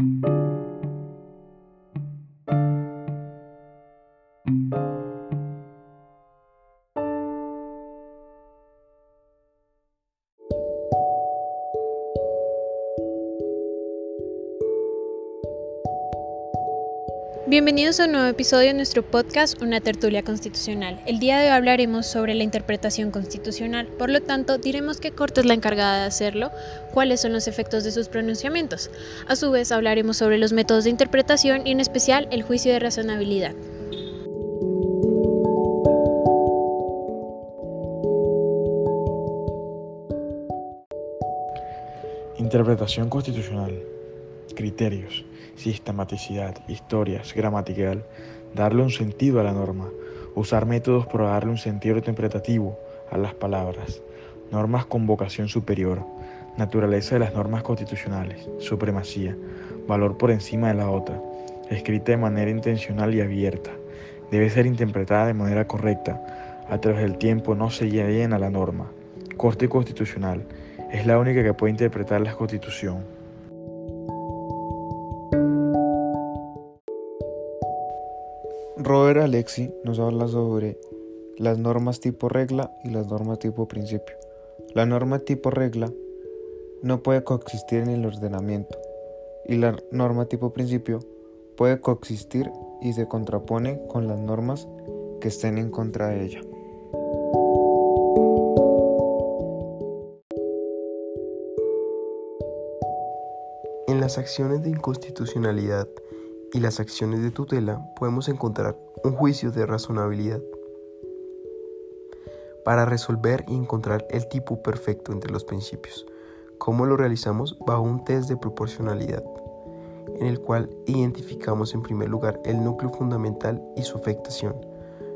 Thank you. Bienvenidos a un nuevo episodio de nuestro podcast Una tertulia constitucional. El día de hoy hablaremos sobre la interpretación constitucional, por lo tanto diremos qué Corte es la encargada de hacerlo, cuáles son los efectos de sus pronunciamientos. A su vez hablaremos sobre los métodos de interpretación y en especial el juicio de razonabilidad. Interpretación constitucional. Criterios sistematicidad, historias, gramatical, darle un sentido a la norma, usar métodos para darle un sentido interpretativo a las palabras, normas con vocación superior, naturaleza de las normas constitucionales, supremacía, valor por encima de la otra, escrita de manera intencional y abierta, debe ser interpretada de manera correcta, a través del tiempo no se llena la norma. Corte Constitucional es la única que puede interpretar la Constitución. Robert Alexi nos habla sobre las normas tipo regla y las normas tipo principio. La norma tipo regla no puede coexistir en el ordenamiento y la norma tipo principio puede coexistir y se contrapone con las normas que estén en contra de ella. En las acciones de inconstitucionalidad y las acciones de tutela podemos encontrar un juicio de razonabilidad para resolver y encontrar el tipo perfecto entre los principios. ¿Cómo lo realizamos? Bajo un test de proporcionalidad, en el cual identificamos en primer lugar el núcleo fundamental y su afectación.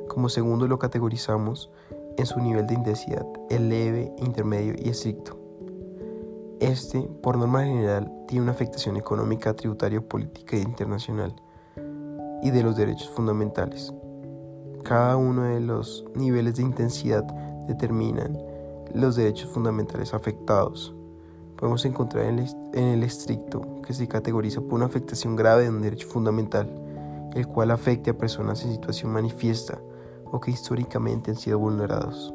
Como segundo lo categorizamos en su nivel de intensidad, el leve, intermedio y estricto. Este, por norma general, tiene una afectación económica, tributaria, política e internacional y de los derechos fundamentales. Cada uno de los niveles de intensidad determinan los derechos fundamentales afectados. Podemos encontrar en el estricto que se categoriza por una afectación grave de un derecho fundamental, el cual afecte a personas en situación manifiesta o que históricamente han sido vulnerados.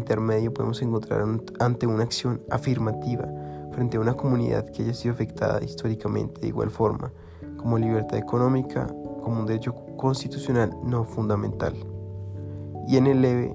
Intermedio podemos encontrar ante una acción afirmativa frente a una comunidad que haya sido afectada históricamente de igual forma, como libertad económica, como un derecho constitucional no fundamental. Y en el leve